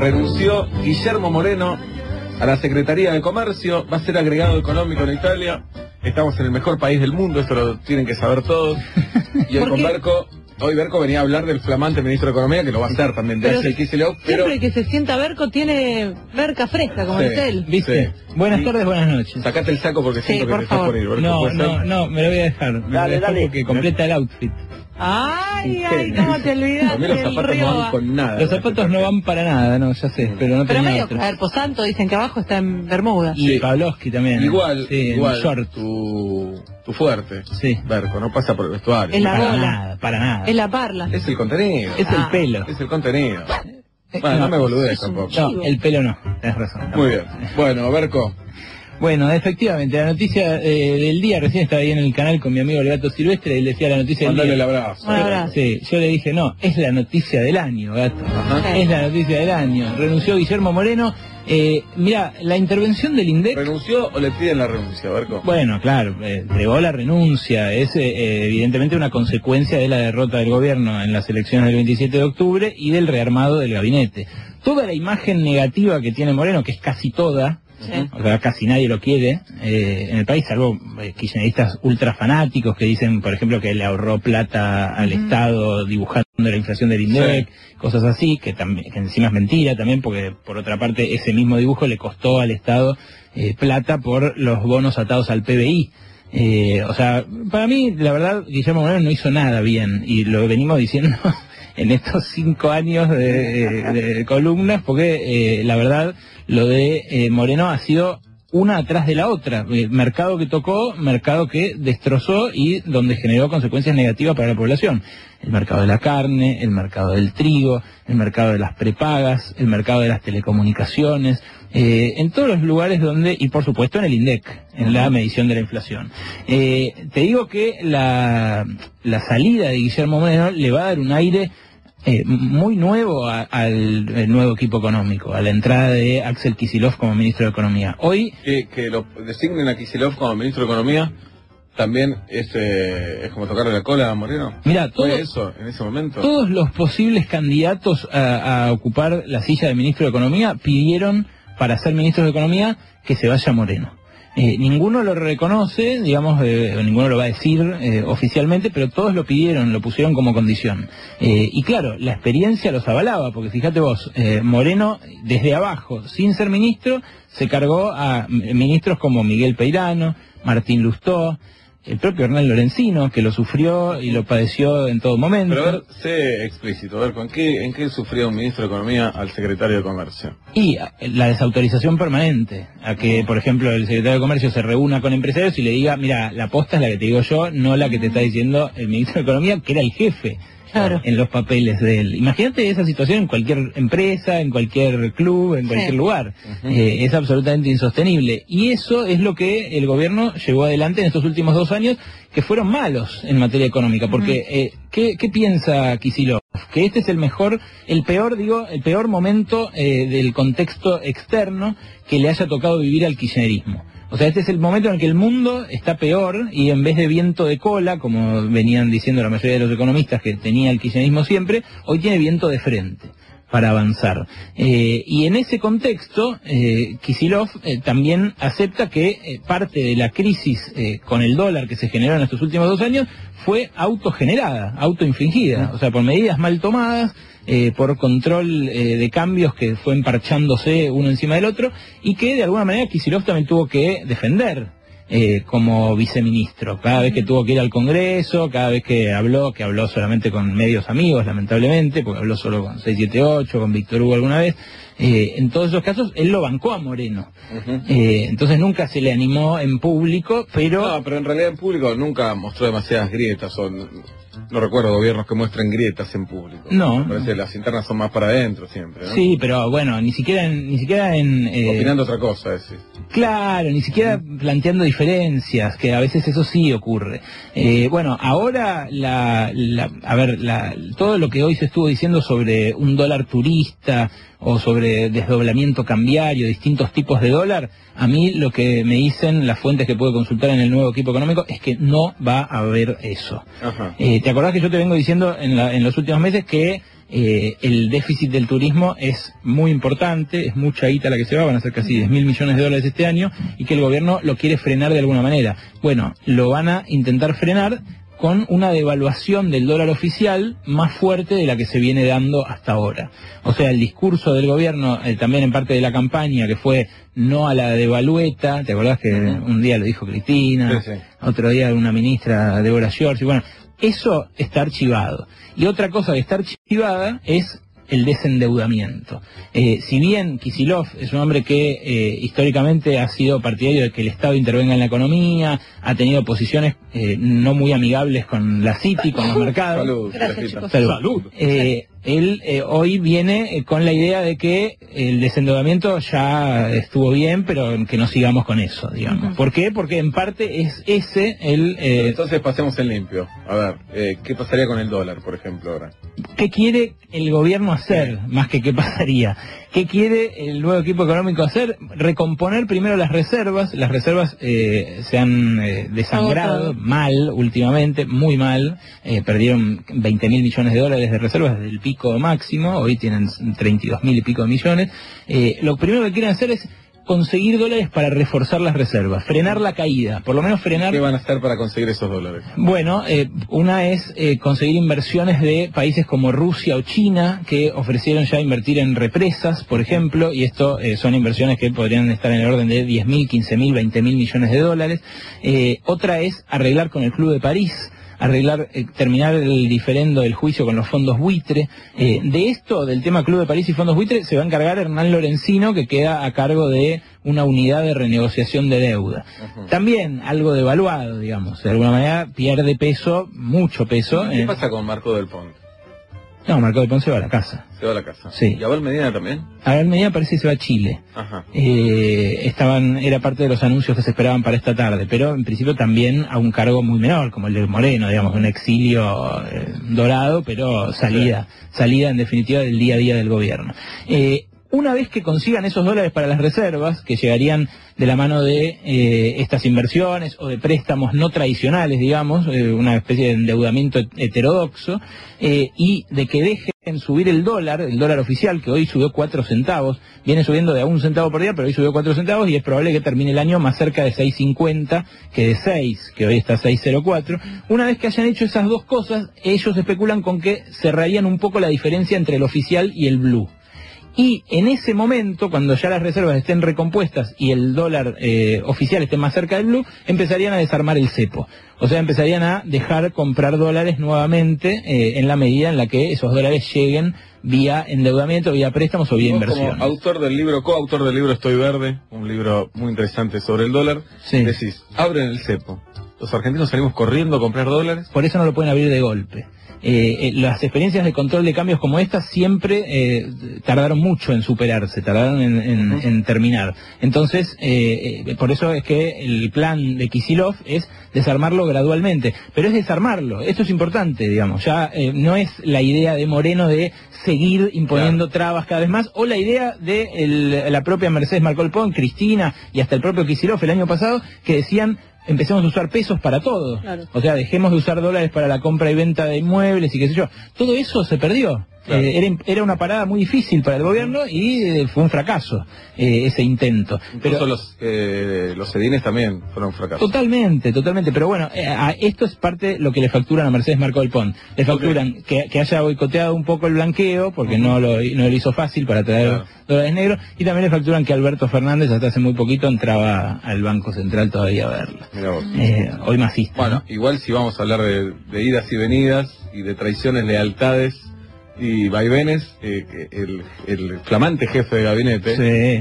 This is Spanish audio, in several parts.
renunció Guillermo Moreno a la Secretaría de Comercio, va a ser agregado económico en Italia. Estamos en el mejor país del mundo, esto lo tienen que saber todos. Y hoy ¿Por con? Berco, hoy Berco venía a hablar del flamante ministro de Economía, que lo va a hacer también de Pero Kicillof, pero Siempre que se sienta Berco tiene berca fresca, como Sí. dice él. ¿Viste? Sí. Buenas Sí. tardes, buenas noches. sacate el saco porque Sí, siento que por te estás favor. por ir, Berco, No, ¿puede no, no, me lo voy a dejar. Me lo voy a Dale, dejar dale. porque completa el outfit. Ay, ay, cómo te olvidas los zapatos no van río. con nada. Los zapatos no van para nada, no, ya sé, pero no Pero medio, otros. a ver, Posanto dicen que abajo está en Bermuda. Y Sí. Pavlovsky también. Igual, sí, igual, short. tu, tu fuerte, Sí. Berco, no pasa por el vestuario. Es la para bola. nada, para nada. Es la parla. Es el contenido. Es Ah. el pelo. Es el contenido. Eh, Bueno, no me boludez es un tampoco. No, el pelo no, tenés razón. Muy bien. Bueno, Berco, Bueno, efectivamente, la noticia eh, del día, recién estaba ahí en el canal con mi amigo Legato Silvestre y le decía la noticia del mandale el día. abrazo. Un abrazo. Sí, yo le dije, no, es la noticia del año, gato. Ajá. Es la noticia del año. Renunció Guillermo Moreno. Eh, mira, la intervención del INDEC... ¿Renunció o le piden la renuncia, Berco? Bueno, claro, eh, la renuncia. Es eh, eh, evidentemente una consecuencia de la derrota del gobierno en las elecciones del 27 de octubre y del rearmado del gabinete. Toda la imagen negativa que tiene Moreno, que es casi toda, Sí. o sea, casi nadie lo quiere eh, en el país, salvo eh, kirchneristas ultra fanáticos que dicen, por ejemplo, que le ahorró plata al. Estado dibujando la inflación del INDEC, cosas así, que, también, que encima es mentira también, porque por otra parte ese mismo dibujo le costó al Estado eh, plata por los bonos atados al PBI. Eh, o sea, para mí, la verdad, Guillermo Moreno no hizo nada bien, y lo venimos diciendo en estos cinco años de, de columnas, porque eh, la verdad, lo de eh, Moreno ha sido una atrás de la otra. Eh, mercado que tocó, mercado que destrozó y donde generó consecuencias negativas para la población. El mercado de la carne, el mercado del trigo, el mercado de las prepagas, el mercado de las telecomunicaciones, eh, en todos los lugares donde, y por supuesto en el INDEC, en la medición de la inflación. Eh, te digo que la, la salida de Guillermo Moreno le va a dar un aire eh, muy nuevo a- al el nuevo equipo económico, a la entrada de Axel Kisilov como ministro de Economía. Hoy, Que, que lo designen a Kicillof como ministro de Economía también es, eh, es como tocarle la cola a Moreno. mira, todo, ¿Fue eso en ese momento? todos los posibles candidatos a, a ocupar la silla de ministro de Economía pidieron para ser ministro de Economía que se vaya Moreno. Eh, ninguno lo reconoce, digamos, eh, ninguno lo va a decir eh, oficialmente, pero todos lo pidieron, lo pusieron como condición. Eh, y claro, la experiencia los avalaba, porque fíjate vos, Moreno desde abajo, sin ser ministro, se cargó a ministros como Miguel Peirano, Martín Lustó, el propio Hernán Lorenzino, que lo sufrió y lo padeció en todo momento. Pero a ver, sé explícito, a ver, ¿con qué, ¿en qué sufría un ministro de Economía al secretario de Comercio? Y la desautorización permanente, a que, por ejemplo, el secretario de Comercio se reúna con empresarios y le diga, mira, la posta es la que te digo yo, no la que te está diciendo el ministro de Economía, que era el jefe Claro. en los papeles de él. Imagínate esa situación en cualquier empresa, en cualquier club, en cualquier Sí. lugar. Eh, es absolutamente insostenible. Y eso es lo que el gobierno llevó adelante en estos últimos dos años, que fueron malos en materia económica. Porque, eh, ¿qué, qué piensa Kisilov? Que este es el mejor, el peor, digo, el peor momento eh, del contexto externo que le haya tocado vivir al kirchnerismo. O sea, este es el momento en el que el mundo está peor y en vez de viento de cola, como venían diciendo la mayoría de los economistas que tenía el kirchnerismo siempre, hoy tiene viento de frente para avanzar. Eh, y en ese contexto, eh, Kisilov eh, también acepta que eh, parte de la crisis eh, con el dólar que se generó en estos últimos dos años fue autogenerada, autoinfligida, o sea, por medidas mal tomadas, eh, por control eh, de cambios que fue emparchándose uno encima del otro y que de alguna manera Kisilov también tuvo que defender eh, como viceministro. Cada vez que tuvo que ir al Congreso, cada vez que habló, que habló solamente con medios amigos, lamentablemente, porque habló solo con 678, con Víctor Hugo alguna vez, eh, en todos esos casos él lo bancó a Moreno. Eh, entonces nunca se le animó en público, pero... No, pero en realidad en público nunca mostró demasiadas grietas. O no recuerdo gobiernos que muestren grietas en público. No. Parece las internas son más para adentro siempre, ¿no? Sí, pero bueno, ni siquiera en, ni siquiera en eh, Opinando otra cosa, decís. Claro, ni siquiera planteando diferencias, que a veces eso sí ocurre. Eh, bueno, ahora, la, la- a ver, la- todo lo que hoy se estuvo diciendo sobre un dólar turista o sobre desdoblamiento cambiario, distintos tipos de dólar, a mí lo que me dicen las fuentes que puedo consultar en el nuevo equipo económico es que no va a haber eso. Ajá. Eh, ¿Te acordás que yo te vengo diciendo en, la- en los últimos meses que eh, el déficit del turismo es muy importante, es mucha guita la que se va, van a ser casi 10 mil millones de dólares este año, y que el gobierno lo quiere frenar de alguna manera. Bueno, lo van a intentar frenar con una devaluación del dólar oficial más fuerte de la que se viene dando hasta ahora. O sea, el discurso del gobierno, eh, también en parte de la campaña, que fue no a la devalueta, ¿te acordás que un día lo dijo Cristina, Sí, sí. otro día una ministra, Débora George, y bueno, eso está archivado. Y otra cosa que está archivada es el desendeudamiento. Eh, si bien Kisilov es un hombre que eh, históricamente ha sido partidario de que el Estado intervenga en la economía, ha tenido posiciones eh, no muy amigables con la City, con los mercados. Salud, Gracias. Salud. Eh, él eh, hoy viene eh, con la idea de que el desendeudamiento ya estuvo bien, pero que no sigamos con eso, digamos. ¿Por qué? Porque en parte es ese el... Eh, Entonces pasemos en limpio. A ver, eh, ¿qué pasaría con el dólar, por ejemplo, ahora? ¿Qué quiere el gobierno hacer más que qué pasaría? ¿Qué quiere el nuevo equipo económico hacer? Recomponer primero las reservas. Las reservas eh, se han eh, desangrado mal últimamente, muy mal. Eh, perdieron 20 mil millones de dólares de reservas desde el pico máximo. Hoy tienen 32 mil y pico de millones. Eh, lo primero que quieren hacer es conseguir dólares para reforzar las reservas, frenar la caída, por lo menos frenar ¿Qué van a hacer para conseguir esos dólares? bueno, eh, una es eh, conseguir inversiones de países como Rusia o China que ofrecieron ya invertir en represas, por ejemplo, y esto eh, son inversiones que podrían estar en el orden de 10.000, 15.000, 20.000 millones de dólares. Eh, otra es arreglar con el Club de París arreglar, eh, terminar el diferendo del juicio con los fondos buitre. Eh, de esto, del tema Club de París y fondos buitre, se va a encargar Hernán Lorenzino, que queda a cargo de una unidad de renegociación de deuda. También algo devaluado, digamos. De alguna manera pierde peso, mucho peso. ¿Qué en- pasa con Marco del Ponte? No, Marco de Ponce va a la casa. Se va a la casa. Sí. ¿Y Abel Medina también? A ver, medida parece que se va a Chile. Ajá. Eh, estaban, era parte de los anuncios que se esperaban para esta tarde, pero en principio también a un cargo muy menor, como el de Moreno, digamos, un exilio eh, dorado, pero salida, salida en definitiva del día a día del gobierno. Eh, una vez que consigan esos dólares para las reservas, que llegarían de la mano de eh, estas inversiones o de préstamos no tradicionales, digamos, eh, una especie de endeudamiento het- heterodoxo, eh, y de que dejen subir el dólar, el dólar oficial, que hoy subió 4 centavos, viene subiendo de a un centavo por día, pero hoy subió 4 centavos y es probable que termine el año más cerca de 6.50 que de 6, que hoy está 6.04. Una vez que hayan hecho esas dos cosas, ellos especulan con que cerrarían un poco la diferencia entre el oficial y el blue. Y en ese momento, cuando ya las reservas estén recompuestas y el dólar eh, oficial esté más cerca del blue, empezarían a desarmar el cepo. O sea, empezarían a dejar comprar dólares nuevamente eh, en la medida en la que esos dólares lleguen vía endeudamiento, vía préstamos o vía inversión. como autor del libro, coautor del libro Estoy Verde, un libro muy interesante sobre el dólar, Sí. decís, abren el cepo. Los argentinos salimos corriendo a comprar dólares. Por eso no lo pueden abrir de golpe. Eh, eh, las experiencias de control de cambios como esta siempre eh, tardaron mucho en superarse, tardaron en, en- Ujú. en terminar. Entonces, eh, eh, por eso es que el plan de Kisilov es desarmarlo gradualmente. Pero es desarmarlo, esto es importante, digamos. Ya eh, no es la idea de Moreno de seguir imponiendo trabas cada vez más, o la idea de el- la propia Mercedes Marcolpón, Cristina y hasta el propio Kisilov el año pasado, que decían empecemos a usar pesos para todo. Claro. O sea, dejemos de usar dólares para la compra y venta de inmuebles y qué sé yo. Todo eso se perdió. Claro. Eh, era, era una parada muy difícil para el gobierno y eh, fue un fracaso eh, ese intento. Incluso Pero, los, eh, los edines también fueron fracasos. Totalmente, totalmente. Pero bueno, a esto es parte lo que le facturan a Mercedes Marco del Pont. Le facturan que, que haya boicoteado un poco el blanqueo, porque no, lo, no lo hizo fácil para traer Claro. dólares negros, y también le facturan que Alberto Fernández hasta hace muy poquito entraba al Banco Central todavía a. Eh, hoy masista. Bueno, ¿no? igual si vamos a hablar de, de idas y venidas y de traiciones, lealtades y vaivenes, eh, que el, el flamante jefe de gabinete,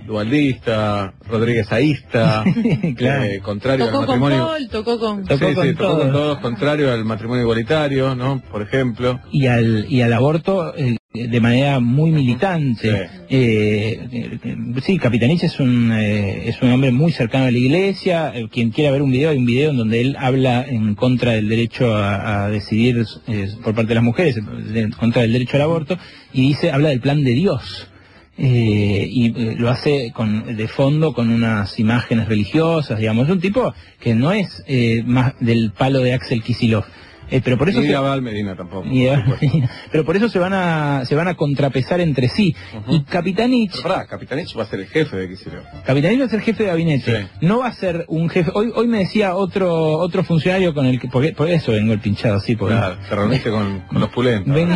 Sí. dualdista, Rodríguez Aísta, Claro. eh, contrario Tocó al con matrimonio. Paul, tocó con... Tocó sí, con sí, tocó con todo. todos, contrario al matrimonio igualitario, ¿no? Por ejemplo. y al y al aborto eh, de manera muy militante. Eh, eh, sí, Capitanich es un eh, es un hombre muy cercano a la iglesia. Eh, quien quiera ver un video, hay un video en donde él habla en contra del derecho a, a decidir eh, por parte de las mujeres, en contra del derecho al aborto, y dice, habla del plan de Dios. Eh, y eh, lo hace con, de fondo con unas imágenes religiosas, digamos, es un tipo que no es eh, más del palo de Axel Kisilov. Eh, pero por eso Ni de Abel Medina tampoco. ni de- por supuesto. pero por eso se van a se van a contrapesar entre sí. Y Capitanich Pero pará, Capitanich va a ser el jefe de Kicillof. Capitanich va a ser jefe de gabinete. Sí. No va a ser un jefe. Hoy hoy me decía otro otro funcionario con el que porque por eso vengo el pinchado así porque Claro, te reuniste con, con los pulentos. vengo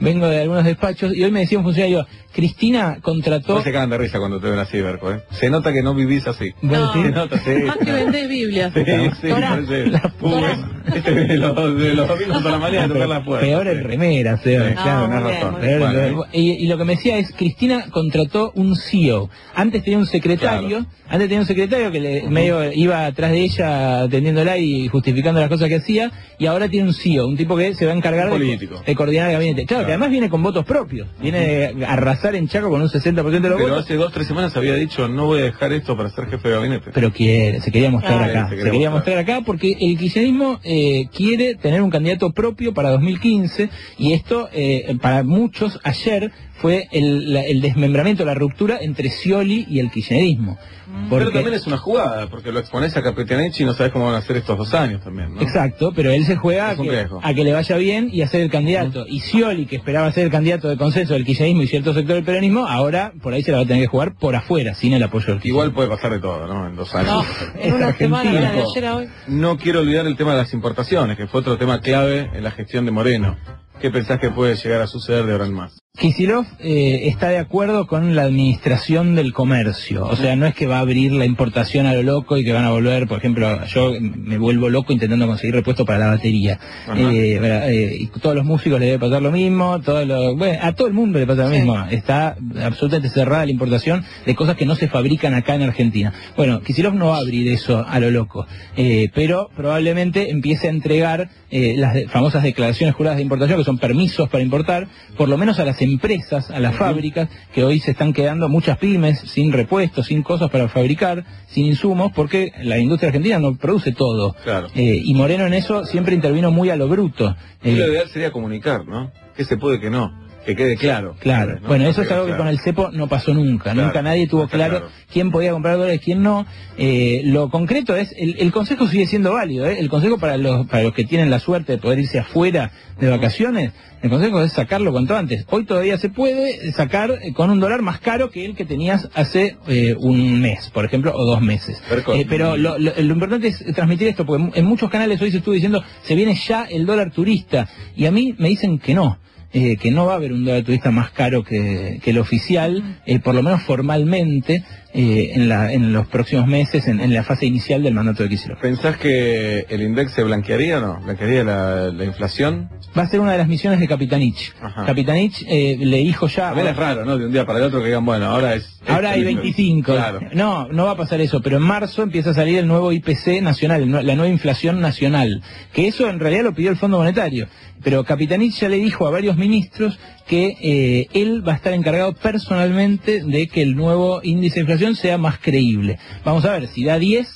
vengo de algunos despachos y hoy me decía un funcionario Cristina contrató No se cagan de risa cuando te ven así, Berco, ¿eh? Se nota que no vivís así. No. sí. Se nota, sí. Más que vendés Biblia. Sí, sí, Torá. parece. La puta. este viene de los, de los domingos la mañana a tocar la puerta. Peor en Sí. remera, Seba, Sí, claro. tenés bien, razón. en y, y lo que me decía es, Cristina contrató un CEO. Antes tenía un secretario, Claro. antes tenía un secretario que le, medio iba atrás de ella atendiéndola y justificando las cosas que hacía, y ahora tiene un CEO, un tipo que se va a encargar de, coordinar el gabinete. Claro, Claro. Además viene con votos propios, viene a arrasar en Chaco con un 60% de los Pero votos. hace dos, tres semanas había dicho, no voy a dejar esto para ser jefe de gabinete. pero quiere, se quería mostrar Claro. acá. Se Se quería quería, mostrar. mostrar acá porque el kirchnerismo eh, quiere tener un candidato propio para 2015 y esto eh, para muchos ayer fue el, la- el desmembramiento, la ruptura entre Scioli y el kirchnerismo. Pero Porque- también es una jugada, porque lo expones a Capitanich y no sabes cómo van a ser estos dos años también, ¿no? Exacto, pero él se juega a que, riesgo. a que le vaya bien y a ser el candidato. Y Scioli, que esperaba ser el candidato de consenso del kirchnerismo y cierto sector del peronismo, ahora por ahí se la va a tener que jugar por afuera, sin el apoyo del kirchnerismo. Igual puede pasar de todo, ¿no? En dos años. No, Es en una semana, de ayer a hoy. No quiero olvidar el tema de las importaciones, que fue otro tema clave en la gestión de Moreno. ¿Qué pensás que puede llegar a suceder de ahora en más? Kisilov eh, está de acuerdo con la administración del comercio, o sea, no es que va a abrir la importación a lo loco y que van a volver, por ejemplo, yo me vuelvo loco intentando conseguir repuesto para la batería. Eh, eh, y todos los músicos les debe pasar lo mismo, todos los, bueno, a todo el mundo le pasa lo Sí. mismo. Está absolutamente cerrada la importación de cosas que no se fabrican acá en Argentina. Bueno, Kisilov no va a abrir eso a lo loco, eh, pero probablemente empiece a entregar eh, las de- famosas declaraciones juradas de importación, que son permisos para importar, por lo menos a las empresas, a las fábricas, que hoy se están quedando muchas pymes sin repuestos, sin cosas para fabricar, sin insumos, porque la industria argentina no produce todo. Claro. Eh, y Moreno en eso siempre intervino muy a lo bruto. Y Eh, lo ideal sería comunicar, ¿no? Que se puede, que no. Que quede claro. Claro, ¿no? bueno, eso Que es algo que claro. con el cepo no pasó nunca, Claro, nunca nadie tuvo claro, quién podía comprar dólares, quién no. Eh, lo concreto es, el, el consejo sigue siendo válido, ¿eh? el consejo para los, para los que tienen la suerte de poder irse afuera de vacaciones, el consejo es sacarlo cuanto antes. Hoy todavía se puede sacar con un dólar más caro que el que tenías hace eh, un mes, por ejemplo, o dos meses. Pero lo, lo- lo importante es transmitir esto, porque en- en muchos canales hoy se estuvo diciendo, se viene ya el dólar turista, y a mí me dicen que no. Eh, que no va a haber un dólar turista más caro que, que el oficial, eh, por lo menos formalmente, eh, en, la, en los próximos meses, en, en la fase inicial del mandato de Kicillof. ¿Pensás que el index se blanquearía o no? ¿Blanquearía la, la inflación? Va a ser una de las misiones de Capitanich. Ajá. Capitanich eh, le dijo ya... También es raro, ¿no? De un día para el otro que digan, bueno, ahora es... Ahora hay es- 25. Claro. No, no va a pasar eso, pero en marzo empieza a salir el nuevo IPC nacional, la nueva inflación nacional, que eso en realidad lo pidió el Fondo Monetario. Pero Capitanich ya le dijo a varios ministros que eh, él va a estar encargado personalmente de que el nuevo índice de inflación sea más creíble. Vamos a ver, si da 10,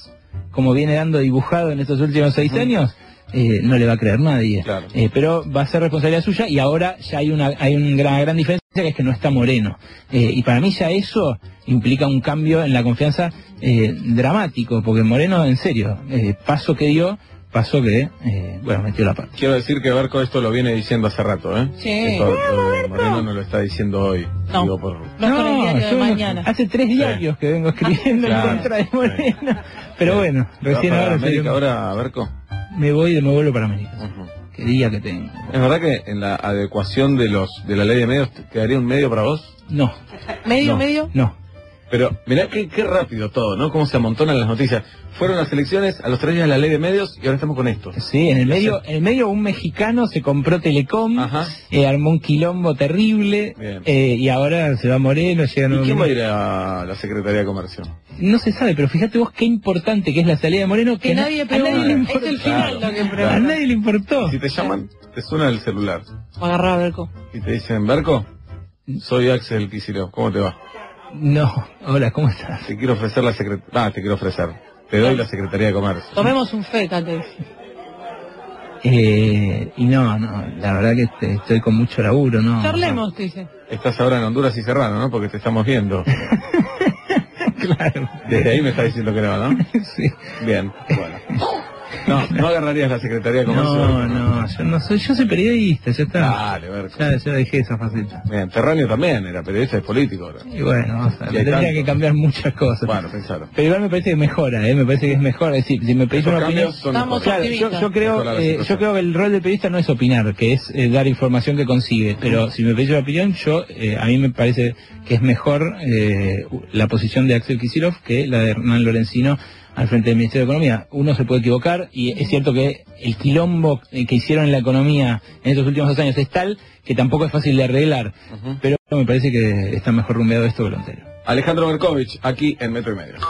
como viene dando dibujado en estos últimos seis años, eh, no le va a creer nadie. Claro. Eh, pero va a ser responsabilidad suya y ahora ya hay una hay una gran, gran diferencia que es que no está Moreno. Eh, y para mí ya eso implica un cambio en la confianza eh, dramático, porque Moreno, en serio, eh, paso que dio, paso que, eh, bueno, metió la pata. Quiero decir que Barco esto lo viene diciendo hace rato, ¿eh? Sí. Esto, eh, Moreno no lo está diciendo hoy. No. Digo, por... Yo mañana. hace tres diarios que vengo escribiendo Claro. en contra de Moreno. Pero bueno, recién ¿Va para ahora, América ahora, Barco? me voy de me vuelvo para América. Ujú. Qué día que tengo. ¿Es verdad que en la adecuación de los de la ley de medios te- quedaría un medio para vos? No, ¿Medio, no, medio? no. Pero mirá qué, qué rápido todo, ¿no? Cómo se amontonan las noticias. Fueron las elecciones, a los tres días la ley de medios y ahora estamos con esto. Sí, en el medio, en el medio un mexicano se compró Telecom, Ajá. eh, armó un quilombo terrible, eh, y ahora se va Moreno, llega ¿Y quién va a ir a la Secretaría de Comercio? No se sabe, pero fíjate vos qué importante que es la salida de Moreno, que, Que na- nadie a nadie le Es importó. el final lo que a pregunta. nadie le importó. Si te llaman, te suena el celular Agarrá a Berco. y te dicen, Barco, soy Axel Kicillof, ¿cómo te va? No, hola, ¿cómo estás? Te quiero ofrecer la secretaría... Ah, te quiero ofrecer. Te doy la Secretaría de Comercio. Tomemos un feca, te Eh, y no, no, la verdad que este, estoy con mucho laburo, ¿no? Charlemos, te dice. Estás ahora en Honduras y Serrano, ¿no? Porque te estamos viendo. claro. Desde ahí me está diciendo que no, ¿no? Sí. Bien. No, no agarrarías la Secretaría de Comercio. No, no, yo no soy, yo soy periodista, ya está. Dale, Berco. Ya, ya dejé esa faceta. Bien, Terráneo también era periodista, es político ahora. Y bueno, ver, hay tendría tanto. que cambiar muchas cosas. Bueno, pensalo. Pero igual me parece que mejora, ¿eh? me parece que es mejor. Es decir, si me pedís Esos una opinión... Estamos. Claro, yo, yo creo, eh, yo creo que el rol del periodista no es opinar, que es eh, dar información que consigue. Pero si me pedís una opinión, yo eh, a mí me parece que es mejor eh, la posición de Axel Kicillof que la de Hernán Lorenzino al frente del Ministerio de Economía. Uno se puede equivocar y es cierto que el quilombo que hicieron en la economía en estos últimos dos años es tal que tampoco es fácil de arreglar. Pero me parece que está mejor rumbeado esto que lo anterior. Alejandro Berkovich, aquí en Metro y Medio.